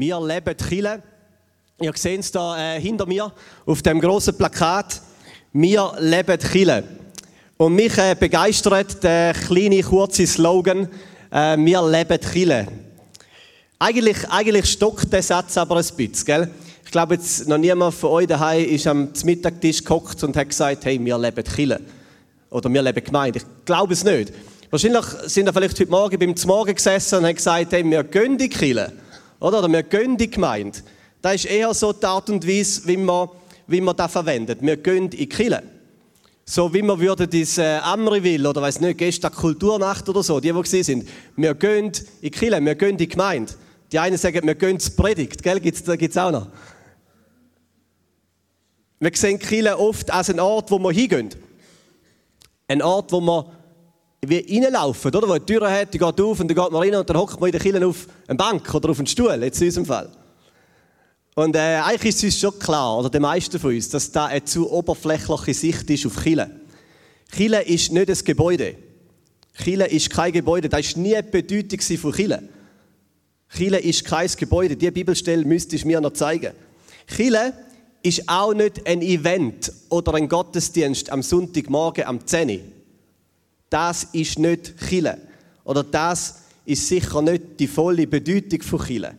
Wir leben Chile. Ihr seht es da äh, hinter mir auf dem großen Plakat. Wir leben Chile. Und mich äh, begeistert der kleine, kurze Slogan, äh, wir leben Chile. Eigentlich, eigentlich stockt der Satz aber ein bisschen, gell? Ich glaube, jetzt noch niemand von euch daheim ist am Mittagtisch gekocht und hat gesagt, hey, wir leben Chile. Oder wir leben Gemeinde. Ich glaube es nicht. Wahrscheinlich sind wir vielleicht heute Morgen beim Zmorgen gesessen und haben gesagt, hey, wir gehen die Chile. Oder, oder wir gehen die Gemeinde. Das ist eher so die Art und Weise, wie man, wie man das verwendet. Wir gehen in die Chile. So wie wir würden diese äh, Amriville oder weiß nicht, gestern Kulturnacht oder so, die, die gesehen sind. Wir gehen in die Kille, wir gehen in die Gemeinde. Die einen sagen, wir gehen zur Predigt, gell? Gibt's, da gibt es auch noch. Wir sehen Kille oft als einen Ort, wo wir hingehen. Ein Ort, wo wir wie reinlaufen, oder? Wo eine Tür hat, die geht auf und dann geht man rein und dann hockt man in der Kille auf eine Bank oder auf einen Stuhl, jetzt in unserem Fall. Und äh, eigentlich ist es uns schon klar, oder den meisten von uns, dass da eine zu oberflächliche Sicht ist auf Chile. Chile ist nicht ein Gebäude. Chile ist kein Gebäude. Das war nie die Bedeutung von Chile. Chile ist kein Gebäude. Diese Bibelstelle müsste ich mir noch zeigen. Chile ist auch nicht ein Event oder ein Gottesdienst am Sonntagmorgen am 10 Das ist nicht Chile. Oder das ist sicher nicht die volle Bedeutung von Chile.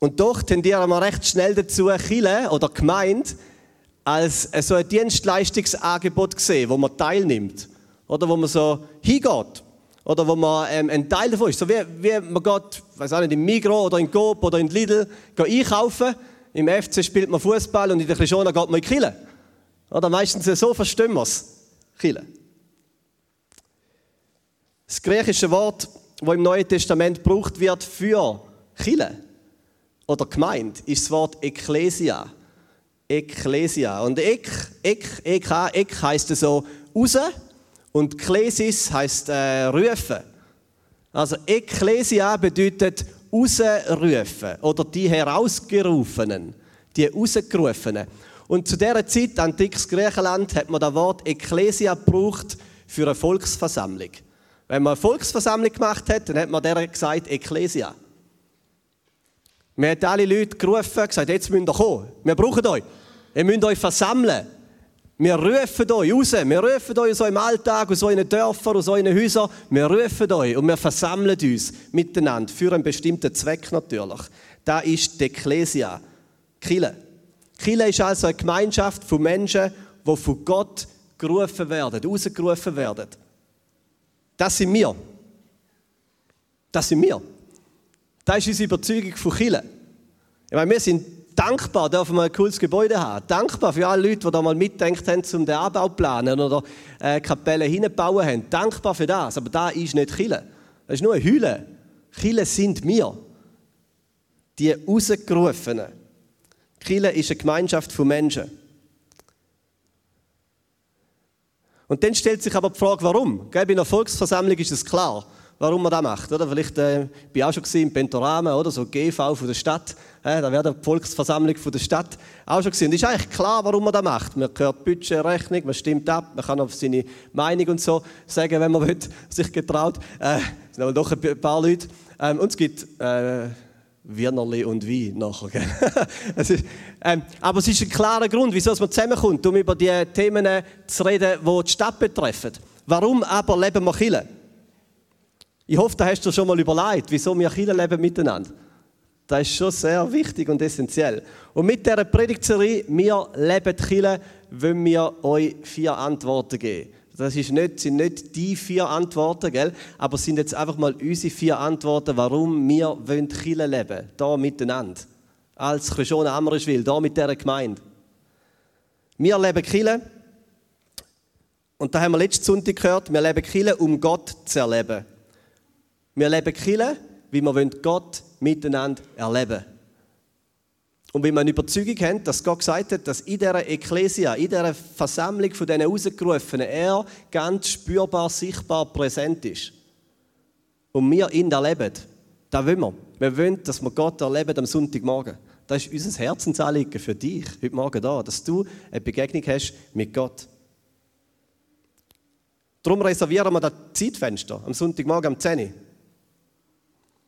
Und doch tendieren wir recht schnell dazu, Chile oder Gemeinde als so ein Dienstleistungsangebot sehen, wo man teilnimmt. Oder wo man so hingeht. Oder wo man ähm, ein Teil davon ist. So wie, wie man geht, weiß auch nicht, im Migro oder in Coop oder in Lidl einkaufen. Im FC spielt man Fußball und in der Krishona geht man in Chile. Oder meistens so verstehen wir es. Chile. Das griechische Wort, das im Neuen Testament gebraucht wird für Chile, oder gemeint ist das Wort Ecclesia. Ecclesia. Und Ek, Ek, Ek, Ek heisst so raus und Klesis heisst äh, rufen. Also Ecclesia bedeutet rausrufen oder die Herausgerufenen, die Rausgerufenen. Und zu dieser Zeit, antikes Griechenland, hat man das Wort Ecclesia gebraucht für eine Volksversammlung. Wenn man eine Volksversammlung gemacht hat, dann hat man der gesagt Ecclesia. Wir haben alle Leute gerufen, gesagt, jetzt müsst ihr kommen. Wir brauchen euch. Ihr müsst euch versammeln. Wir rufen euch raus. Wir rufen euch so im Alltag, aus euren Dörfern, aus euren Häusern. Wir rufen euch und wir versammeln uns miteinander für einen bestimmten Zweck natürlich. Da ist die Ecclesia, Kille. Kille ist also eine Gemeinschaft von Menschen, die von Gott gerufen werden, rausgerufen werden. Das sind wir. Das sind wir. Das ist unsere Überzeugung von Chile. Ich meine, wir sind dankbar, dürfen wir ein cooles Gebäude haben. Dankbar für alle Leute, die da mal mitdenkt haben, um den Anbau zu planen oder äh, Kapellen hinbauen haben. Dankbar für das. Aber da ist nicht Chile. Das ist nur eine Hülle. Chile sind wir. Die Rausgerufenen. Chile ist eine Gemeinschaft von Menschen. Und dann stellt sich aber die Frage, warum? Bei einer Volksversammlung ist es klar warum man das macht. Oder? Vielleicht äh, bin ich auch schon im Pentorama, oder so GV von der Stadt. Äh, da wäre die Volksversammlung von der Stadt auch schon gesehen. Und ist eigentlich klar, warum man das macht. Man hört Budgetrechnung, man stimmt ab, man kann auf seine Meinung und so sagen, wenn man will, sich getraut. Äh, es sind aber doch ein paar Leute. Ähm, und es gibt äh, Wienerli und Wein nachher. ist, ähm, aber es ist ein klarer Grund, wieso man zusammenkommt, um über die Themen zu reden, die die Stadt betreffen. Warum aber leben wir Kirche? Ich hoffe, da hast du schon mal überlegt, wieso wir Kirche leben miteinander. Das ist schon sehr wichtig und essentiell. Und mit dieser Predigtserie «Wir leben Kirche» wollen wir euch vier Antworten geben. Das ist nicht, sind nicht die vier Antworten, gell? aber sind jetzt einfach mal unsere vier Antworten, warum wir wollen Kirche leben hier miteinander. Als Christiane Amrischwil, hier mit dieser Gemeinde. Wir leben Kirche und da haben wir letzten Sonntag gehört, wir leben Kirche, um Gott zu erleben. Wir leben Kille, wie wir Gott miteinander erleben Und wenn eine Überzeugung haben, dass Gott gesagt hat, dass in dieser Ekklesia, in dieser Versammlung von diesen Ausgerufenen, er ganz spürbar, sichtbar präsent ist. Und wir ihn erleben. Das wollen wir. Wir wollen, dass wir Gott erleben am Sonntagmorgen. Das ist unser Herzensanliegen für dich heute Morgen da, dass du eine Begegnung hast mit Gott. Darum reservieren wir das Zeitfenster am Sonntagmorgen um 10 Uhr.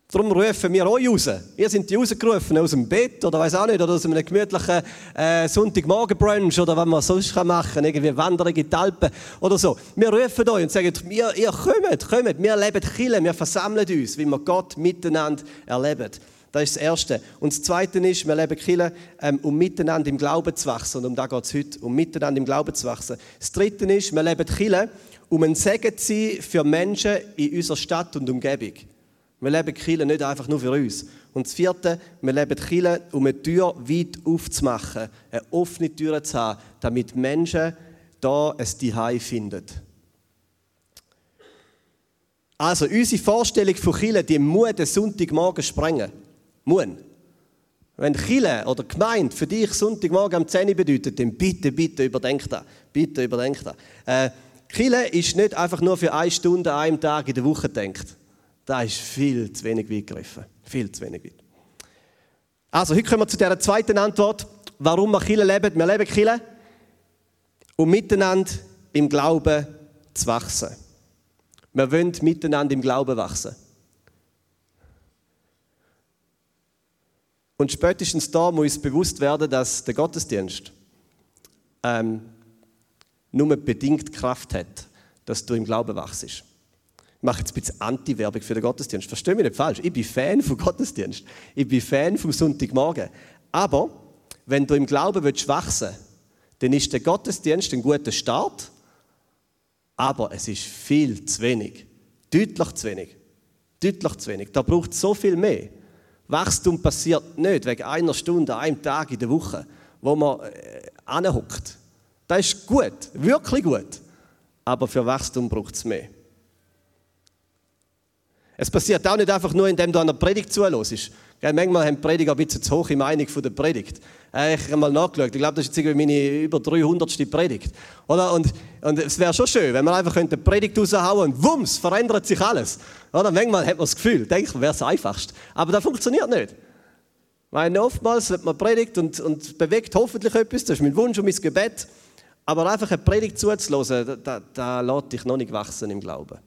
Darum rufen wir euch raus. Ihr seid die rausgerufen aus dem Bett oder weiß auch nicht, oder aus einem gemütlichen äh, Sonntagmorgen-Brunch oder was man sonst machen kann, irgendwie Wanderung in die Alpen oder so. Wir rufen euch und sagen, ihr, ihr kommt, kommt, wir leben Chile, wir versammeln uns, wie wir Gott miteinander erleben. Das ist das Erste. Und das Zweite ist, wir leben Chile, ähm, um miteinander im Glauben zu wachsen. Und um das geht es heute, um miteinander im Glauben zu wachsen. Das Dritte ist, wir leben Chile, um ein Segen zu sein für Menschen in unserer Stadt und Umgebung. Wir leben Kirche nicht einfach nur für uns. Und das Vierte, wir leben Kirche, um eine Tür weit aufzumachen, eine offene Tür zu haben, damit Menschen da ein Zuhause finden. Also, unsere Vorstellung von Kirche, die muss den Sonntagmorgen sprengen. Muss. Wenn Chile oder Gemeinde für dich Sonntagmorgen am 10 Uhr bedeutet, dann bitte, bitte überdenk das. Bitte überdenk das. Äh, Chile ist nicht einfach nur für eine Stunde an einem Tag in der Woche gedacht. Das ist viel zu wenig weit gegriffen. Viel zu wenig weit. Also, heute kommen wir zu der zweiten Antwort, warum wir Kirche leben. Wir leben Kirche, um miteinander im Glauben zu wachsen. Wir wollen miteinander im Glauben wachsen. Und spätestens da muss uns bewusst werden, dass der Gottesdienst ähm, nur bedingt Kraft hat, dass du im Glauben wachst mache jetzt ein bisschen Anti-Werbung für den Gottesdienst. Verstehe mich nicht falsch. Ich bin Fan vom Gottesdienst. Ich bin Fan vom Sonntagmorgen. Aber wenn du im Glauben willst wachsen dann ist der Gottesdienst ein guter Start. Aber es ist viel zu wenig. Deutlich zu wenig. Deutlich zu wenig. Da braucht es so viel mehr. Wachstum passiert nicht wegen einer Stunde, einem Tag in der Woche, wo man äh, anhockt. Das ist gut, wirklich gut. Aber für Wachstum braucht es mehr. Es passiert auch nicht einfach nur, indem du einer Predigt zuhörst. Manchmal haben Prediger ein bisschen zu hohe Meinung von der Predigt. Äh, ich habe mal nachgeschaut. Ich glaube, das ist jetzt meine über 300. Predigt. Oder? Und, und es wäre schon schön, wenn man einfach eine Predigt raushauen und wumms, verändert sich alles. Oder? Manchmal hat man das Gefühl, denkt man, wäre es einfachst. Aber das funktioniert nicht. Weil oftmals wird man predigt und, und bewegt hoffentlich etwas. Das ist mein Wunsch und mein Gebet. Aber einfach eine Predigt zuzulassen, da, da, da lässt dich noch nicht wachsen im Glauben.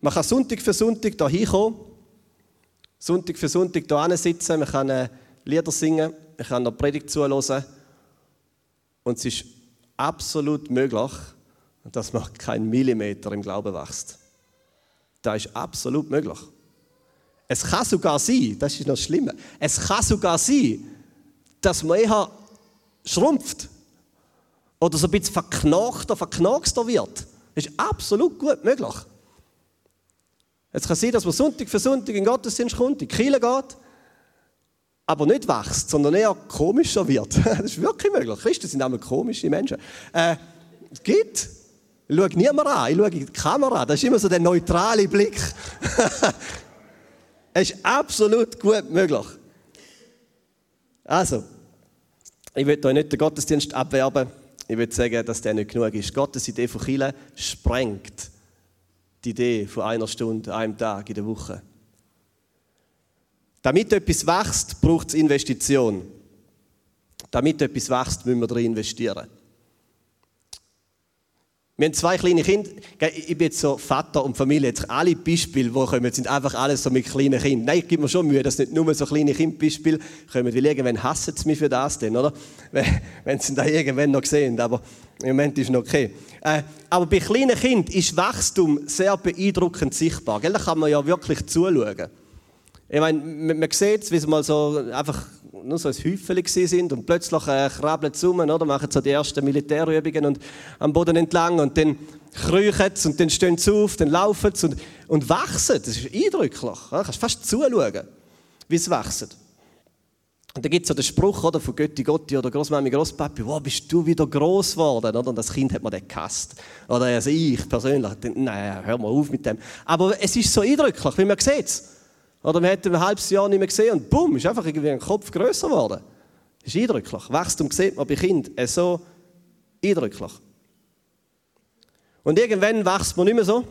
Man kann Sonntag für Sonntag hier hinkommen, Sonntag für Sonntag hier sitzen, man kann äh, Lieder singen, man kann noch Predigt zuhören. Und es ist absolut möglich, dass man keinen Millimeter im Glauben wächst. Das ist absolut möglich. Es kann sogar sein, das ist noch schlimmer, es kann sogar sein, dass man eher schrumpft oder so ein bisschen verknochter, verknackster wird. Das ist absolut gut möglich. Es kann sein, dass man Sonntag für Sonntag in den Gottesdienst kommt, in die Kirche geht, aber nicht wächst, sondern eher komischer wird. Das ist wirklich möglich. Christen sind einmal komische Menschen. Äh, es gibt. Ich schaue niemand an, ich schaue in die Kamera. Das ist immer so der neutrale Blick. es ist absolut gut möglich. Also, ich will euch nicht den Gottesdienst abwerben. Ich will sagen, dass der nicht genug ist. Gottes Idee von Kirche sprengt die Idee von einer Stunde, einem Tag in der Woche. Damit etwas wächst, braucht es Investition. Damit etwas wächst, müssen wir darin investieren. Wir haben zwei kleine Kinder. Ich bin jetzt so Vater und Familie. Jetzt alle Beispiele, die kommen, sind einfach alles so mit kleinen Kindern. Nein, ich gebe mir schon Mühe, dass nicht nur so kleine Kindbeispiele kommen. Weil irgendwann hassen sie mich für das denn, oder? Wenn sie da irgendwann noch sehen. Aber im Moment ist es noch okay. Äh, aber bei kleinen Kindern ist Wachstum sehr beeindruckend sichtbar. Da kann man ja wirklich zuschauen. Ich meine, man sieht, wie sie mal so einfach nur so ein Häufchen sind und plötzlich äh, krabbeln sie rum, oder? machen so die ersten Militärübungen und am Boden entlang und dann kriechen sie und dann stehen sie auf, dann laufen sie und, und wachsen. Das ist eindrücklich. Du kannst fast zuschauen, wie sie wachsen. Und dann gibt es so den Spruch oder, von Götti Gotti oder Großmami Großpapi, wow, bist du wieder groß geworden? Und das Kind hat mir den gehasst. Oder also ich persönlich, nein, hör mal auf mit dem. Aber es ist so eindrücklich, wie man sieht. Oder man hat ein halbes Jahr nicht mehr gesehen und bumm, ist einfach irgendwie ein Kopf größer geworden. Das ist eindrücklich. Wachstum sieht man bei Kindern so eindrücklich. Und irgendwann wächst man nicht mehr so.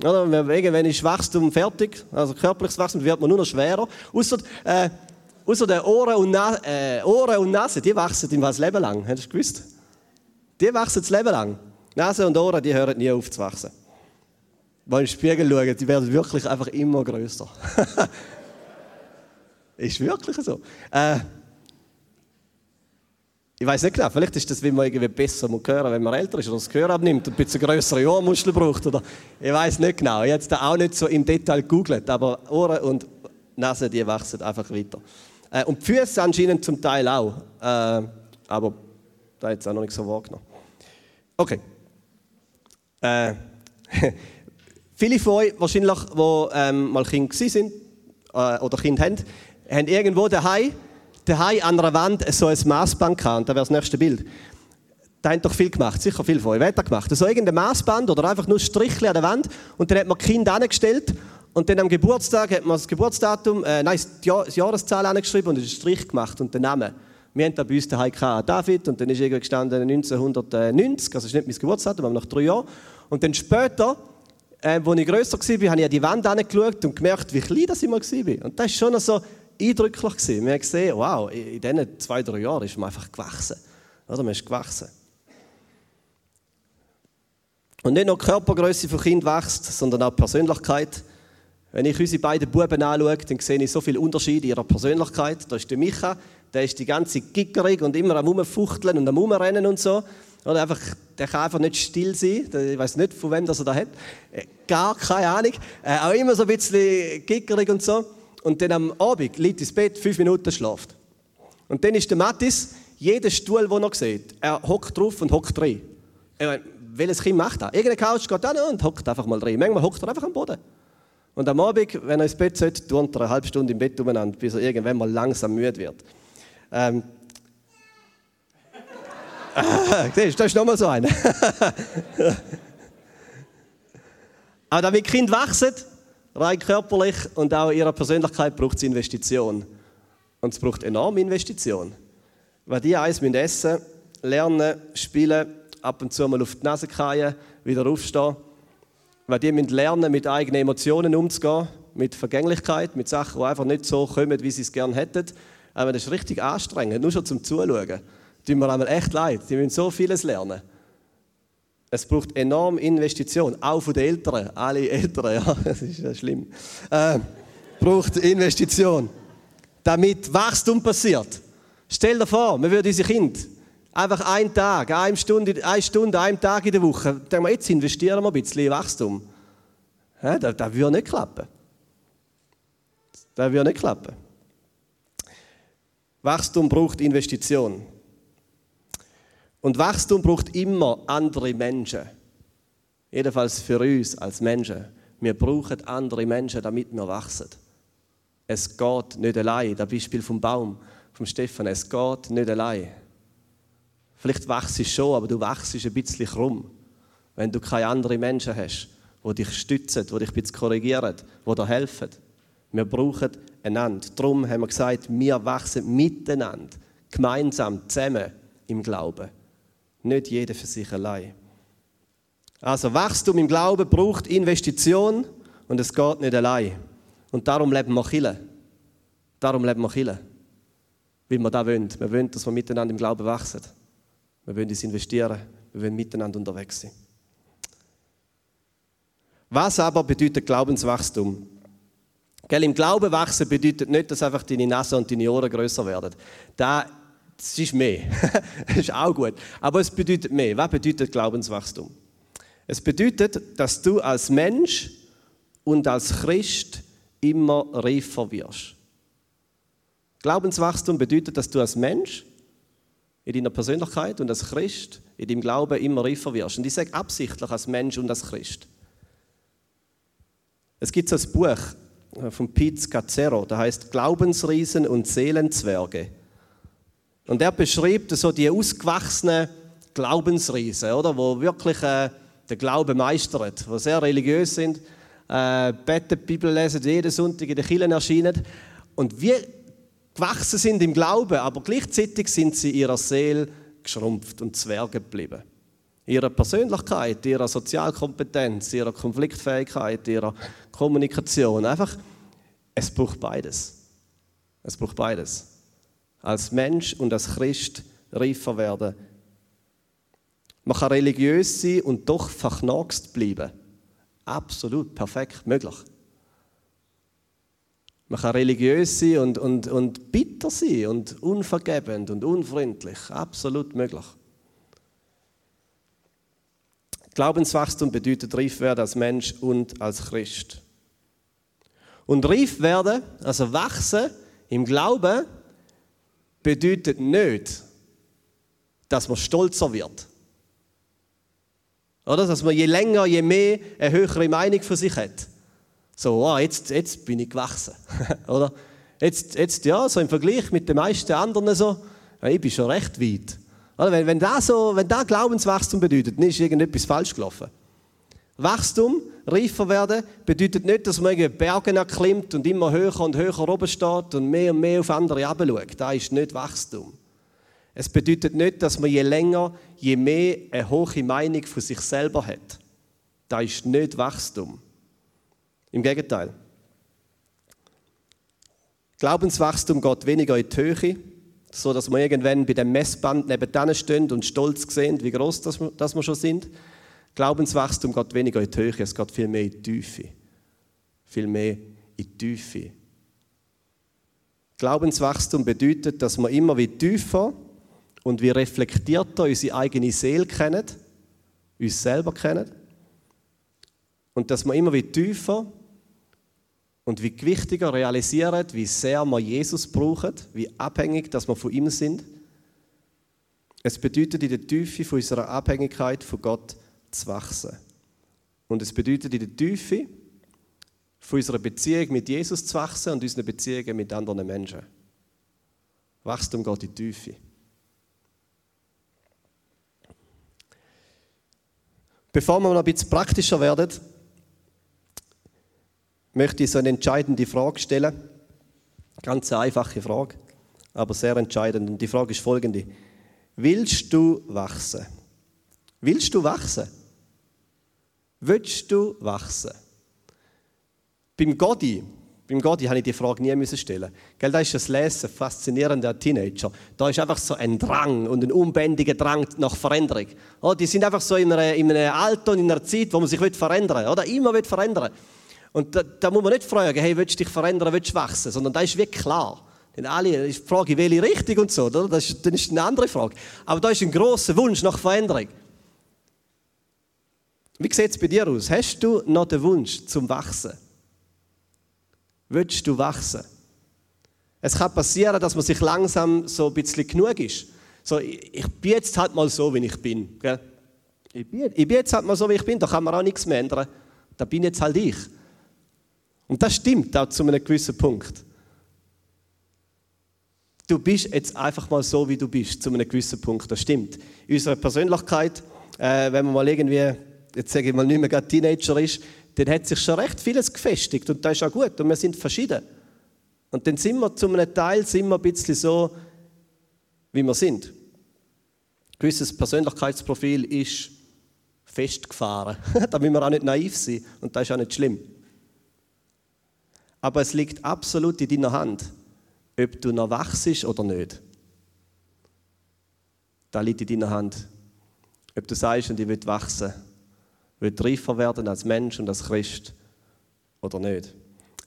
Oder? Irgendwann ist Wachstum fertig, also körperliches Wachstum wird man nur noch schwerer. Außer, äh, außer der Ohren und, Na äh, Ohren und Nase, die wachsen im das Leben lang. Hast du gewusst? Die wachsen das Leben lang. Nase und Ohren, die hören nie auf zu wachsen. Die in den Spiegel schauen, die werden wirklich einfach immer größer. ist wirklich so. Äh, ich weiß nicht genau, vielleicht ist das, wie man irgendwie besser muss hören wenn man älter ist oder das Gehör abnimmt und ein bisschen größere Ohrmuschel braucht. Oder, ich weiß nicht genau. Ich habe es auch nicht so im Detail gegoogelt, aber Ohren und Nase, die wachsen einfach weiter. Äh, und die Füße anscheinend zum Teil auch. Äh, aber da es auch noch nicht so wahrgenommen. Okay. Äh, viele von euch, wahrscheinlich, die ähm, mal Kind waren äh, oder Kind haben, haben irgendwo daheim, daheim an einer Wand so ein Maßband gehabt. Und da wäre das nächste Bild. Da haben doch viel gemacht, sicher viel von euch. Wer gemacht? So irgendein Maßband oder einfach nur Strichli an der Wand. Und dann hat man Kind angestellt und dann am Geburtstag hat man das Geburtsdatum, äh, nein, die Jahreszahl angeschrieben und einen Strich gemacht und den Namen. Wir haben da bei uns daheim gehabt, David, und dann ist irgendwie gestanden 1990, also das ist nicht mein Geburtsdatum, aber nach drei Jahren. Und dann später, äh, als ich grösser war, habe ich an die Wand angeschaut und gemerkt, wie klein das ich mal war. Und das war schon so eindrücklich. Wir haben gesehen, wow, in diesen zwei, drei Jahren ist man einfach gewachsen. Oder? Man ist gewachsen. Und nicht nur die Körpergröße von Kind wächst, sondern auch die Persönlichkeit. Wenn ich unsere beiden Buben anschaue, dann sehe ich so viele Unterschiede in ihrer Persönlichkeit. Da ist der Micha, der ist die ganze Gickerig und immer am Rumfuchteln und am Rumrennen und so. Oder einfach, der kann einfach nicht still sein. Ich weiß nicht, von wem das er da hat. Äh, gar keine Ahnung. Äh, auch immer so ein bisschen gickerig und so. Und dann am Abend liegt ins Bett, fünf Minuten schlaft. Und dann ist der Mattis, jeder Stuhl, den er sieht, er hockt drauf und hockt rein. Meine, welches Kind macht das? Irgendeine Couch geht an und hockt einfach mal rein. Manchmal hockt er einfach am Boden. Und am Abend, wenn er ins Bett sollte, turnt er eine halbe Stunde im Bett umeinander, bis er irgendwann mal langsam müde wird. Ähm. Ah, siehst du, das ist nochmal so einer. Aber damit Kind wachsen, rein körperlich und auch in ihrer Persönlichkeit, braucht es Investition. Und es braucht enorme Investition. Weil die eins müssen essen, lernen, spielen, ab und zu mal auf die Nase fallen, wieder aufstehen weil die müssen lernen, mit eigenen Emotionen umzugehen, mit Vergänglichkeit, mit Sachen, die einfach nicht so kommen, wie sie es gerne hätten. Aber das ist richtig anstrengend, nur schon zum Zuschauen. Tut mir einmal echt leid, die müssen so vieles lernen. Es braucht enorm Investition, auch von den Eltern, alle Eltern, ja, das ist ja schlimm. Äh, braucht Investition, damit Wachstum passiert. Stell dir vor, wir würden unsere Kinder Einfach einen Tag, eine Stunde, eine Stunde, einen Tag in der Woche. Denken wir, jetzt investieren wir ein bisschen in Wachstum. Ja, das, das würde nicht klappen. Das würde nicht klappen. Wachstum braucht Investition. Und Wachstum braucht immer andere Menschen. Jedenfalls für uns als Menschen. Wir brauchen andere Menschen, damit wir wachsen. Es geht nicht allein. Das Beispiel vom Baum, vom Stefan. Es geht nicht allein. Vielleicht wachst du schon, aber du wachst ein bisschen krumm, wenn du keine anderen Menschen hast, die dich stützen, die dich ein bisschen korrigieren, die dir helfen. Wir brauchen einander. Darum haben wir gesagt, wir wachsen miteinander, gemeinsam, zusammen im Glauben. Nicht jeder für sich allein. Also Wachstum im Glauben braucht Investition und es geht nicht allein. Und darum leben wir Chile. Darum leben wir Chile. Weil wir das wollen. Wir wollen, dass wir miteinander im Glauben wachsen. Wir wollen uns investieren. Wir wollen miteinander unterwegs sein. Was aber bedeutet Glaubenswachstum? Gell, Im Glauben wachsen bedeutet nicht, dass einfach deine Nase und deine Ohren größer werden. Das, das ist mehr. das ist auch gut. Aber es bedeutet mehr. Was bedeutet Glaubenswachstum? Es bedeutet, dass du als Mensch und als Christ immer reifer wirst. Glaubenswachstum bedeutet, dass du als Mensch in deiner Persönlichkeit und als Christ in deinem Glauben immer reifer wirst. Und ich sage absichtlich als Mensch und als Christ. Es gibt so ein Buch von Pete Scazzero, das heißt Glaubensriesen und Seelenzwerge. Und er beschreibt so die ausgewachsenen Glaubensriesen, oder, wo wirklich äh, den Glauben meistern, die sehr religiös sind, äh, beten, Bibel lesen, jeden Sonntag in den Kirchen erscheinen. Und wie gewachsen sind im Glauben, aber gleichzeitig sind sie ihrer Seele geschrumpft und Zwerge geblieben. Ihre Persönlichkeit, ihre Sozialkompetenz, ihre Konfliktfähigkeit, ihre Kommunikation. Einfach, es braucht beides. Es braucht beides. Als Mensch und als Christ reifer werden. Man kann religiös sein und doch verknackst bleiben. Absolut perfekt möglich. Man kann religiös sein und, und, und bitter sein und unvergebend und unfreundlich. Absolut möglich. Glaubenswachstum bedeutet reif werden als Mensch und als Christ. Und reif werden, also wachsen im Glauben, bedeutet nicht, dass man stolzer wird. Oder? Dass man je länger, je mehr eine höhere Meinung von sich hat. So, oh, jetzt, jetzt bin ich gewachsen. Oder? Jetzt, jetzt, ja, so im Vergleich mit den meisten anderen so, ich bin schon recht weit. Oder? Wenn, wenn, das so, wenn das Glaubenswachstum bedeutet, dann ist irgendetwas falsch gelaufen. Wachstum, reifer werden, bedeutet nicht, dass man Berge erklimmt und immer höher und höher oben steht und mehr und mehr auf andere herabschaut. Das ist nicht Wachstum. Es bedeutet nicht, dass man je länger, je mehr eine hohe Meinung von sich selber hat. Das ist nicht Wachstum. Im Gegenteil. Glaubenswachstum geht weniger in die Höhe, so dass wir irgendwann bei dem Messband nebenan stehen und stolz sehen, wie groß wir schon sind. Glaubenswachstum geht weniger in die Höhe, es geht viel mehr in die Tiefe. Viel mehr in die Tiefe. Glaubenswachstum bedeutet, dass wir immer wie tiefer und wie reflektierter unsere eigene Seele kennen, uns selber kennen. Und dass wir immer wie tiefer und wie gewichtiger realisieren, wie sehr wir Jesus brauchen, wie abhängig dass wir von ihm sind. Es bedeutet in der Tiefe von unserer Abhängigkeit von Gott zu wachsen. Und es bedeutet in der Tiefe von unserer Beziehung mit Jesus zu wachsen und unseren Beziehungen mit anderen Menschen. Wachstum geht in die Tiefe. Bevor wir noch ein bisschen praktischer werden, möchte ich so eine entscheidende Frage stellen. Ganz eine einfache Frage, aber sehr entscheidend. Und die Frage ist folgende. Willst du wachsen? Willst du wachsen? Willst du wachsen? Beim Godi, beim Godi habe ich die Frage nie müssen stellen. Gell, da ist das Lesen faszinierend an Teenager. Da ist einfach so ein Drang und ein unbändiger Drang nach Veränderung. Oh, die sind einfach so in, einer, in einem Alter und in einer Zeit, wo man sich verändern will. Oder immer verändern will. Und da, da, muss man nicht fragen, hey, willst du dich verändern, willst du wachsen? Sondern da ist wirklich klar. Denn alle, ist die Frage, welche Richtung und so, oder? Das ist, das ist eine andere Frage. Aber da ist ein großer Wunsch nach Veränderung. Wie sieht es bei dir aus? Hast du noch den Wunsch zum Wachsen? Willst du wachsen? Es kann passieren, dass man sich langsam so ein bisschen genug ist. So, ich, ich bin jetzt halt mal so, wie ich bin. Gell? Ich, bin ich bin jetzt halt mal so, wie ich bin, da kann man auch nichts mehr ändern. Da bin jetzt halt ich. Und das stimmt auch zu einem gewissen Punkt. Du bist jetzt einfach mal so, wie du bist, zu einem gewissen Punkt. Das stimmt. In unserer Persönlichkeit, äh, wenn man mal irgendwie, jetzt sage ich mal, nicht mehr gerade Teenager ist, dann hat sich schon recht vieles gefestigt und das ist auch gut und wir sind verschieden. Und dann sind wir zu einem Teil sind wir ein bisschen so, wie wir sind. Ein gewisses Persönlichkeitsprofil ist festgefahren. da müssen wir auch nicht naiv sein und das ist auch nicht schlimm. Aber es liegt absolut in deiner Hand, ob du noch wachst oder nicht. Da liegt in deiner Hand, ob du sagst, und ich will wachsen, will reifer werden als Mensch und als Christ oder nicht.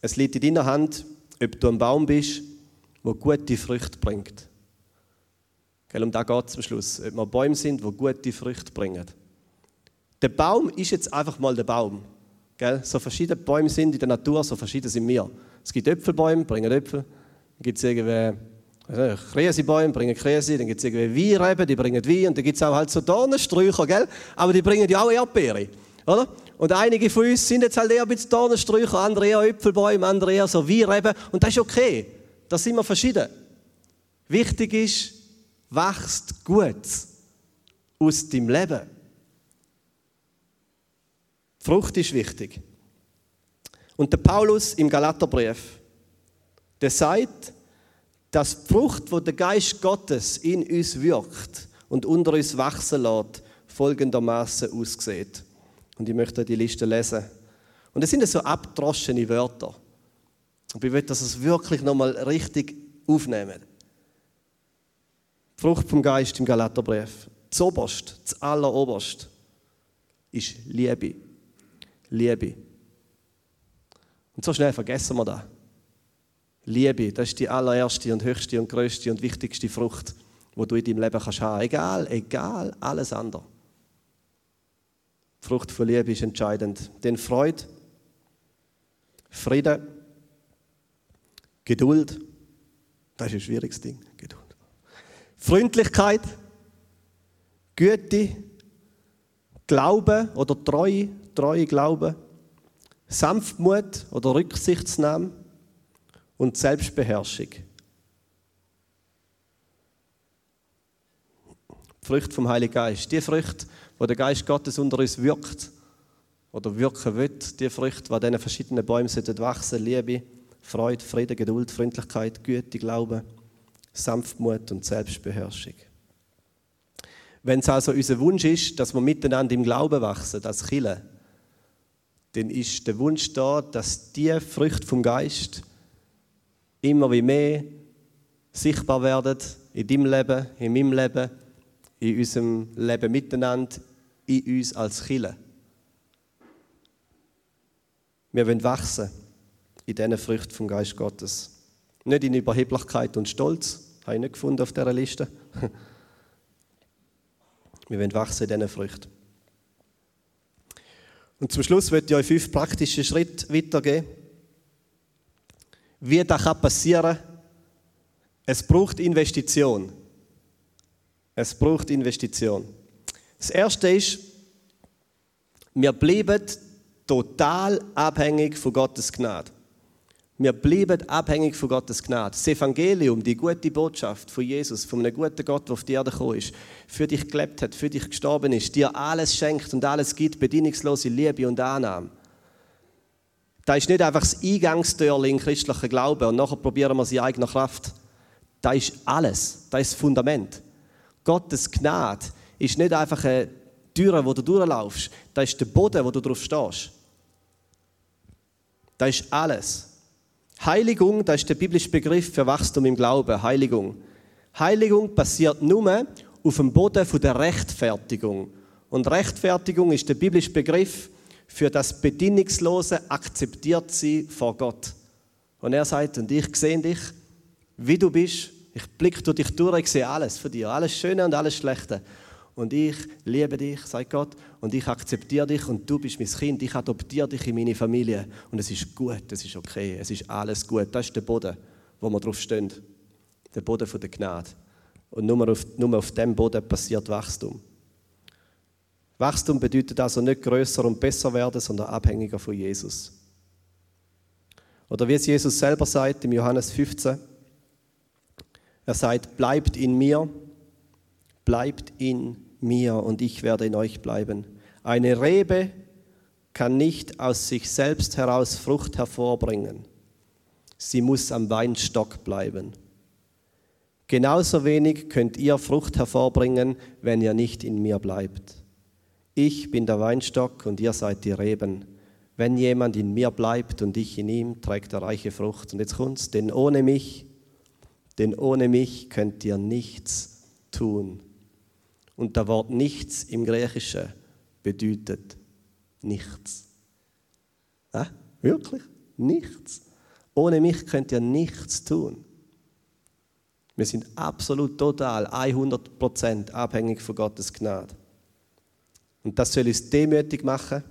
Es liegt in deiner Hand, ob du ein Baum bist, der gute Früchte bringt. Um da geht es am Schluss. Ob wir Bäume sind, die gute Früchte bringen. Der Baum ist jetzt einfach mal der Baum. Gell? So verschiedene Bäume sind in der Natur, so verschieden sind wir. Es gibt Äpfelbäume, bringen Äpfel. Dann gibt es irgendwie Kresebäume, bringen Krese. Dann gibt es irgendwie Weinreben, die bringen Wein. Und dann gibt es auch halt so Dornensträucher, gell? aber die bringen ja auch Erdbeere. Oder? Und einige von uns sind jetzt halt eher ein bisschen Dornensträucher, andere eher Äpfelbäume, andere eher so Weinreben. Und das ist okay. Da sind wir verschieden. Wichtig ist, wächst gut aus deinem Leben. Frucht ist wichtig. Und der Paulus im Galaterbrief, der sagt, dass die Frucht, wo der Geist Gottes in uns wirkt und unter uns wachsen lässt, folgendermaßen aussieht. Und ich möchte die Liste lesen. Und es sind so abdroschene Wörter. Und ich will, dass es wirklich nochmal richtig aufnehmen. Die Frucht vom Geist im Galaterbrief. Das Oberst, das Alleroberst ist Liebe. Liebe. Und so schnell vergessen wir das. Liebe, das ist die allererste und höchste und größte und wichtigste Frucht, die du in deinem Leben kannst haben. Egal, egal, alles andere. Frucht von Liebe ist entscheidend. Denn Freude, Frieden, Geduld, das ist ein schwieriges Ding, Geduld. Freundlichkeit, Güte, Glaube oder Treue, Treue, Glaube, Sanftmut oder Rücksichtsnahme und Selbstbeherrschung. Die Früchte vom Heiligen Geist. Die Früchte, wo der Geist Gottes unter uns wirkt oder wirken wird, die Früchte, die an diesen verschiedenen Bäumen wachsen Liebe, Freude, Frieden, Geduld, Freundlichkeit, Güte, Glaube, Sanftmut und Selbstbeherrschung. Wenn es also unser Wunsch ist, dass wir miteinander im Glauben wachsen, als Chile, dann ist der Wunsch da, dass die Früchte vom Geist immer wie mehr sichtbar werden in deinem Leben, in meinem Leben, in unserem Leben miteinander, in uns als Chile. Wir wollen wachsen in diesen Früchten vom Geist Gottes. Nicht in Überheblichkeit und Stolz, habe ich nicht gefunden auf dieser Liste. Wir wollen wachsen in diesen Früchten. Und zum Schluss möchte ich euch fünf praktische Schritte weitergeben. Wie das passieren kann. Es braucht Investition. Es braucht Investition. Das erste ist, wir bleiben total abhängig von Gottes Gnade. Wir bleiben abhängig von Gottes Gnade. Das Evangelium, die gute Botschaft von Jesus, von einem guten Gott, der auf die Erde gekommen ist, für dich gelebt hat, für dich gestorben ist, dir alles schenkt und alles gibt, bedingungslose Liebe und Annahme. Da ist nicht einfach das Eingangstürchen in christlichen Glauben und nachher probieren wir sie eigener Kraft. Da ist alles. Da ist das Fundament. Gottes Gnade ist nicht einfach eine Tür, wo du durchlaufst. Da ist der Boden, wo du drauf stehst. Da ist alles. Heiligung, das ist der biblische Begriff für Wachstum im Glauben, Heiligung. Heiligung passiert nur auf dem Boden der Rechtfertigung. Und Rechtfertigung ist der biblische Begriff für das bedingungslose akzeptiert sie vor Gott. Und er sagt, und ich sehe dich, wie du bist, ich blicke durch dich durch, ich sehe alles von dir, alles Schöne und alles Schlechte und ich liebe dich, sagt Gott, und ich akzeptiere dich und du bist mein Kind, ich adoptiere dich in meine Familie und es ist gut, es ist okay, es ist alles gut. Das ist der Boden, wo wir drauf stehen, der Boden der Gnade. Und nur auf, nur auf dem Boden passiert Wachstum. Wachstum bedeutet also nicht größer und besser werden, sondern abhängiger von Jesus. Oder wie es Jesus selber sagt im Johannes 15, er sagt, bleibt in mir bleibt in mir und ich werde in euch bleiben. Eine Rebe kann nicht aus sich selbst heraus Frucht hervorbringen. Sie muss am Weinstock bleiben. Genauso wenig könnt ihr Frucht hervorbringen, wenn ihr nicht in mir bleibt. Ich bin der Weinstock und ihr seid die Reben. Wenn jemand in mir bleibt und ich in ihm, trägt er reiche Frucht. Und jetzt kommt's, denn ohne mich, denn ohne mich könnt ihr nichts tun. Und das Wort nichts im Griechischen bedeutet nichts. Ja, wirklich? Nichts. Ohne mich könnt ihr nichts tun. Wir sind absolut total 100% abhängig von Gottes Gnade. Und das soll uns demütig machen.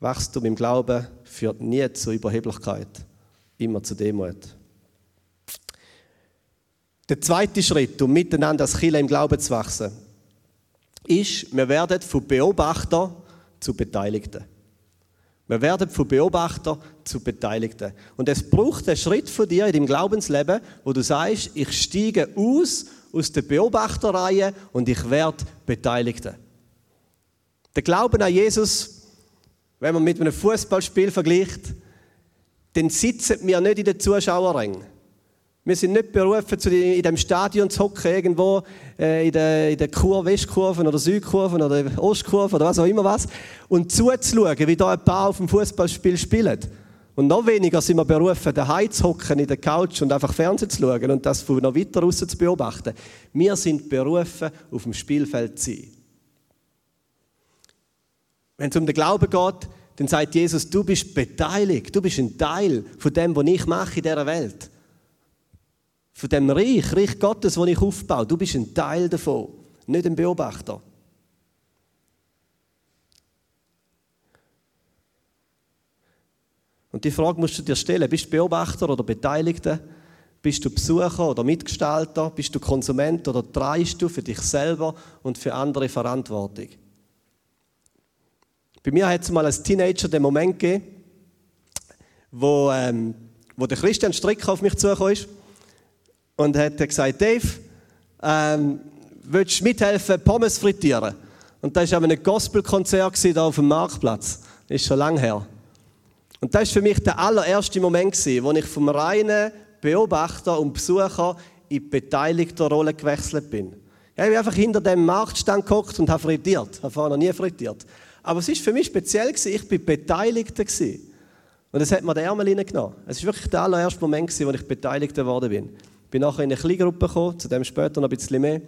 Wachstum im Glauben führt nie zu Überheblichkeit, immer zu Demut. Der zweite Schritt, um miteinander als Killer im Glauben zu wachsen, ist, wir werden von Beobachter zu Beteiligten. Wir werden von Beobachter zu Beteiligten. Und es braucht einen Schritt von dir in deinem Glaubensleben, wo du sagst, ich steige aus aus der Beobachterreihe und ich werde Beteiligter. Der Glauben an Jesus, wenn man mit einem Fußballspiel vergleicht, dann sitzen wir nicht in den Zuschauerrängen. Wir sind nicht berufen, in dem Stadion zu hocken, irgendwo äh, in der, in der Kur, Westkurven oder Südkurven oder Ostkurven oder was auch immer was, und zuzuschauen, wie da ein paar auf dem Fußballspiel spielen. Und noch weniger sind wir berufen, daheim zu hocken, in der Couch und einfach Fernsehen zu schauen und das von noch weiter raus zu beobachten. Wir sind berufen, auf dem Spielfeld zu sein. Wenn es um den Glauben geht, dann sagt Jesus, du bist beteiligt, du bist ein Teil von dem, was ich mache in dieser Welt. Von dem Reich, Reich Gottes, das ich aufbaue. Du bist ein Teil davon, nicht ein Beobachter. Und die Frage musst du dir stellen, bist du Beobachter oder Beteiligter? Bist du Besucher oder Mitgestalter? Bist du Konsument oder trägst du für dich selber und für andere Verantwortung? Bei mir hat es mal als Teenager den Moment gegeben, wo, ähm, wo der Christian Stricker auf mich zugekommen ist und hat gesagt, Dave, ähm, willst du mithelfen, Pommes frittieren? Und das war ein Gospelkonzert hier auf dem Marktplatz. Das ist schon lange her. Und das war für mich der allererste Moment, wo ich vom reinen Beobachter und Besucher in die beteiligte Rolle gewechselt bin. Ich habe einfach hinter dem Marktstand geguckt und habe frittiert. Ich habe vorher noch nie frittiert. Aber es war für mich speziell, ich war Beteiligter. Und das hat mir der Ärmel reingenommen. Es war wirklich der allererste Moment, wo ich beteiligt geworden bin. Bin nachher in eine Kleingruppe gekommen, zu dem später noch ein bisschen mehr.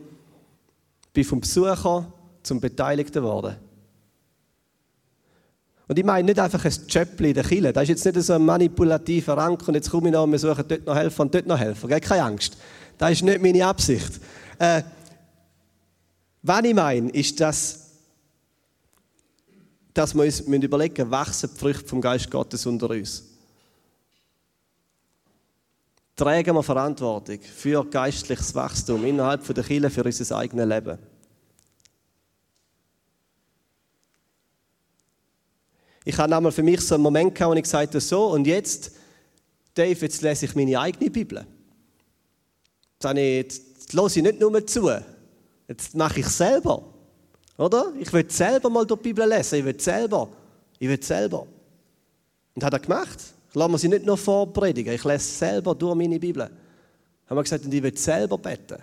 Bin vom Besucher zum Beteiligten geworden. Und ich meine nicht einfach ein Chöppli in der Kille. Das ist jetzt nicht so ein manipulativer Rang und jetzt komme ich noch und wir suchen dort noch helfen und dort noch helfen. Keine Angst. Das ist nicht meine Absicht. Äh, was ich meine, ist, dass, dass wir uns überlegen müssen, wachsen die Früchte vom Geist Gottes unter uns. Tragen wir Verantwortung für geistliches Wachstum innerhalb der Kirche, für unser eigenes Leben. Ich habe einmal für mich so einen Moment gehabt, wo ich gesagt habe, so, und jetzt, Dave, jetzt lese ich meine eigene Bibel. Jetzt, jetzt höre ich nicht nur zu, jetzt mache ich es selber. Oder? Ich will selber mal durch die Bibel lesen, ich will selber. Ich will selber. Und hat er gemacht. Ich lasse mir sie nicht nur vorpredigen, ich lese selber durch meine Bibel. Haben wir gesagt, und ich will selber beten.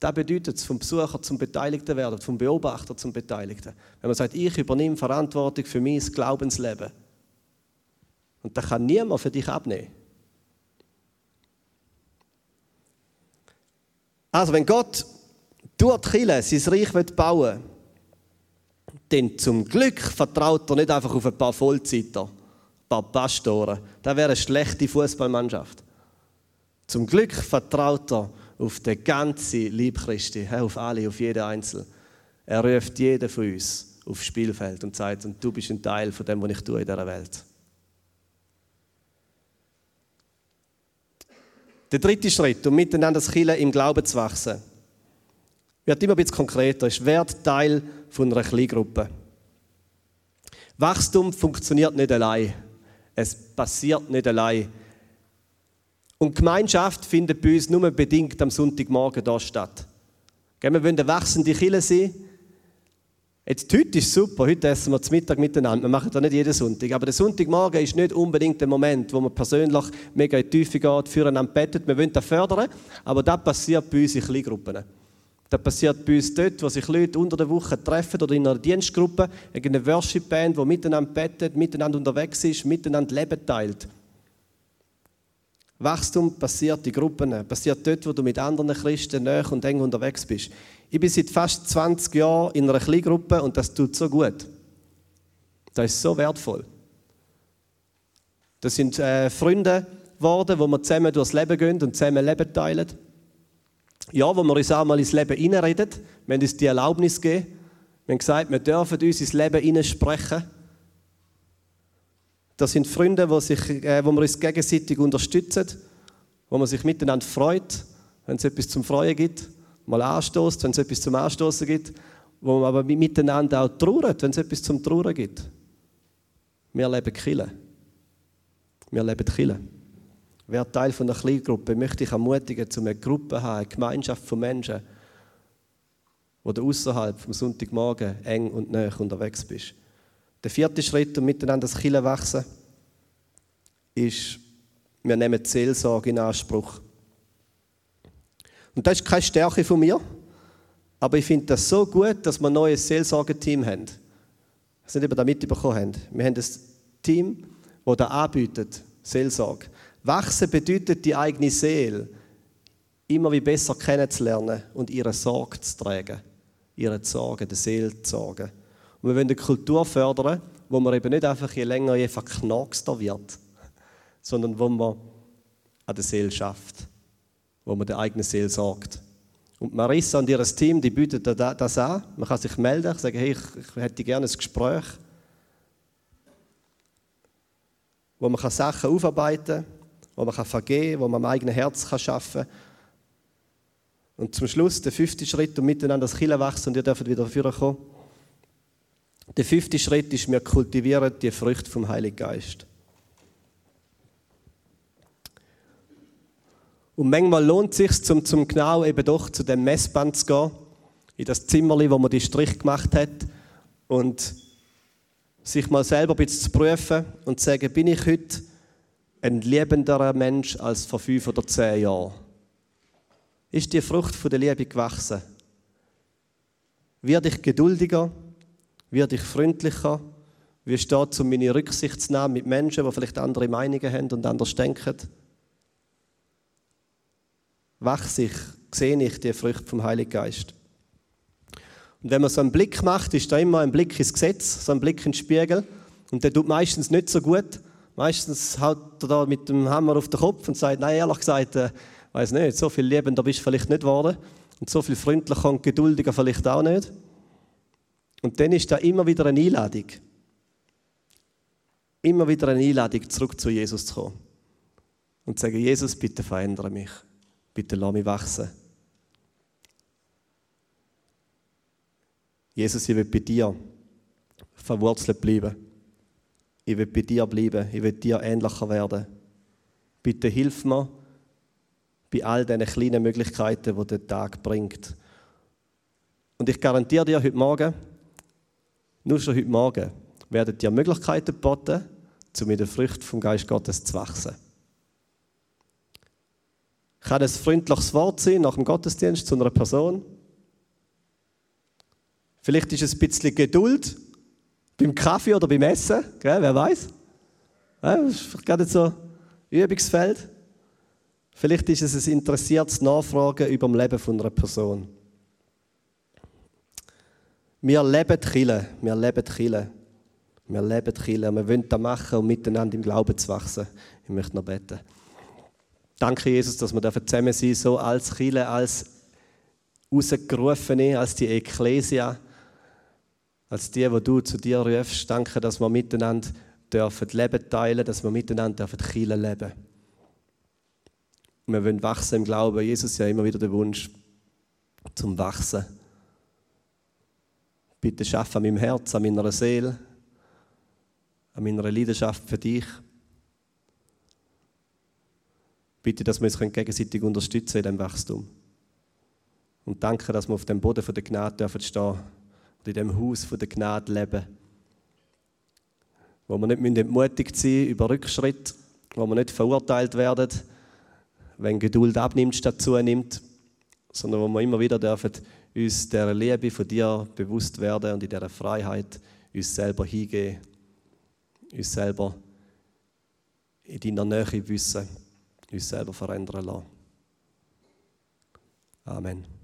Das bedeutet es, vom Besucher zum Beteiligten werden, vom Beobachter zum Beteiligten. Wenn man sagt, ich übernehme Verantwortung für mein Glaubensleben. Und das kann niemand für dich abnehmen. Also, wenn Gott durch die Kirche sein Reich bauen will, dann zum Glück vertraut er nicht einfach auf ein paar Vollzeiter, paar Pastoren. Das wäre eine schlechte Fußballmannschaft. Zum Glück vertraut er auf den ganzen Lieb Christi, auf alle, auf jeden Einzelnen. Er ruft jeden von uns aufs Spielfeld und sagt, du bist ein Teil von dem, was ich tue in dieser Welt. Der dritte Schritt, um miteinander das Killen im Glauben zu wachsen, wird immer ein bisschen konkreter, ist, werd Teil von einer Kleingruppe. Wachstum funktioniert nicht allein. Es passiert nicht allein. Und Gemeinschaft findet bei uns nur bedingt am Sonntagmorgen da statt. Wir wollen eine wachsende Kille sein. Jetzt, heute ist super, heute essen wir zum Mittag miteinander. Wir machen das nicht jeden Sonntag. Aber der Sonntagmorgen ist nicht unbedingt der Moment, wo man persönlich mega in die Tiefe geht, füreinander bettet. Wir wollen das fördern, aber das passiert bei uns in Kleingruppen. Das passiert bei uns dort, wo sich Leute unter der Woche treffen oder in einer Dienstgruppe, eine Worship-Band, die miteinander bettet, miteinander unterwegs ist, miteinander Leben teilt. Wachstum passiert in Gruppen, passiert dort, wo du mit anderen Christen näher und eng unterwegs bist. Ich bin seit fast 20 Jahren in einer Kleingruppe und das tut so gut. Das ist so wertvoll. Das sind äh, Freunde geworden, wo wir zusammen durchs Leben gehen und zusammen Leben teilen. Ja, wo wir uns auch mal ins Leben hineinreden. Wir haben uns die Erlaubnis gegeben. Wir haben gesagt, wir dürfen uns ins Leben hineinsprechen. Das sind Freunde, wo, sich, äh, wo wir uns gegenseitig unterstützen, wo man sich miteinander freut, wenn es etwas zum Freuen gibt, mal anstoßt, wenn es etwas zum Anstoßen gibt, wo man aber miteinander auch trauert, wenn es etwas zum Trauern gibt. Wir leben Kille. Wir leben Kille. Wer Teil von einer Kleingruppe möchte ich ermutigen, zu einer Gruppe zu haben, eine Gemeinschaft von Menschen, wo du außerhalb vom Sonntagmorgen eng und nah unterwegs bist. Der vierte Schritt, um miteinander das Kille wachsen, ist, wir nehmen die Seelsorge in Anspruch. Und das ist keine Stärke von mir, aber ich finde das so gut, dass wir ein neues Seelsorgeteam haben. Weiß nicht, ihr das mitbekommen habt. Wir haben ein Team, das da anbietet, Seelsorge. Wachsen bedeutet, die eigene Seele immer wie besser kennenzulernen und ihre Sorge zu tragen. Ihre Sorge, der Seele zu sorgen. Und wir wollen eine Kultur fördern, wo man eben nicht einfach je länger je verknackster wird, sondern wo man an der Seele schafft, wo man der eigenen Seele sorgt. Und Marissa und ihr Team, die bieten das an. Man kann sich melden, sagen, hey, ich hätte gerne ein Gespräch, wo man Sachen aufarbeiten kann, wo man vergeben kann, wo man am eigenen Herz arbeiten kann. Und zum Schluss der fünfte Schritt, um miteinander das Kille wachsen und ihr dürft wieder kommen. Der fünfte Schritt ist, wir kultivieren die Früchte vom Heiligen Geist. Und manchmal lohnt es sich, zum, zum genau eben doch zu dem Messband zu gehen, in das Zimmerli, wo man die Strich gemacht hat und sich mal selber ein bisschen zu prüfen und zu sagen, bin ich heute ein liebenderer Mensch als vor fünf oder zehn Jahren? Ist die Frucht von der Liebe gewachsen? Werde ich geduldiger? Werde ich freundlicher? Wie steht es um meine Rücksichtnahme mit Menschen, die vielleicht andere Meinungen haben und anders denken? Wachse ich, sehe ich die Früchte vom Heiligen Geist? Und wenn man so einen Blick macht, ist da immer ein Blick ins Gesetz, so ein Blick in den Spiegel. Und der tut meistens nicht so gut. Meistens haut er da mit dem Hammer auf den Kopf und sagt, nein, ehrlich gesagt, äh, weiß nicht, so viel liebender bist du vielleicht nicht geworden. Und so viel freundlicher und geduldiger vielleicht auch nicht. Und dann ist da immer wieder eine Einladung. Immer wieder eine Einladung, zurück zu Jesus zu kommen. Und zu sagen, Jesus, bitte verändere mich. Bitte lass mich wachsen. Jesus, ich will bei dir verwurzelt bleiben. Ich will bei dir bleiben. Ich will dir ähnlicher werden. Bitte hilf mir bei all diesen kleinen Möglichkeiten, die der Tag bringt. Und ich garantiere dir heute Morgen, nur schon heute Morgen, werden dir Möglichkeiten geboten, um mit der Frucht vom Geist Gottes zu wachsen. Kann ein freundliches Wort sein nach dem Gottesdienst zu einer Person? Vielleicht ist es ein bisschen Geduld beim Kaffee oder beim Essen, gell? wer weiß? Das ist gerade so ein Übungsfeld. Vielleicht ist es ein interessiertes Nachfragen über das Leben von einer Person. Wir leben Chile, wir leben Chile. Wir leben Chile. Wir wollen das machen, um miteinander im Glauben zu wachsen. Ich möchte noch beten. Danke, Jesus, dass wir zusammen sein so als Chile, als Rausgerufene, als die Ekklesia als die, wo du zu dir rufst. Danke, dass wir miteinander dürfen Leben teilen, dass wir miteinander dürfen Kielen leben. Und wir wollen wachsen im Glauben. Jesus ja immer wieder der Wunsch zum Wachsen. Bitte schaff an meinem Herz, an meiner Seele, an meiner Leidenschaft für dich. Bitte, dass wir uns gegenseitig unterstützen in diesem Wachstum. Und danke, dass wir auf dem Boden der Gnade dürfen stehen und in dem Haus der Gnade leben. Wo wir nicht entmutigt sein müssen über Rückschritt, wo wir nicht verurteilt werden, wenn Geduld abnimmt statt zunimmt, sondern wo wir immer wieder dürfen uns der Liebe von dir bewusst werden und in dieser Freiheit uns selber hingehen, uns selber in deiner Nähe wissen, uns selber verändern lassen. Amen.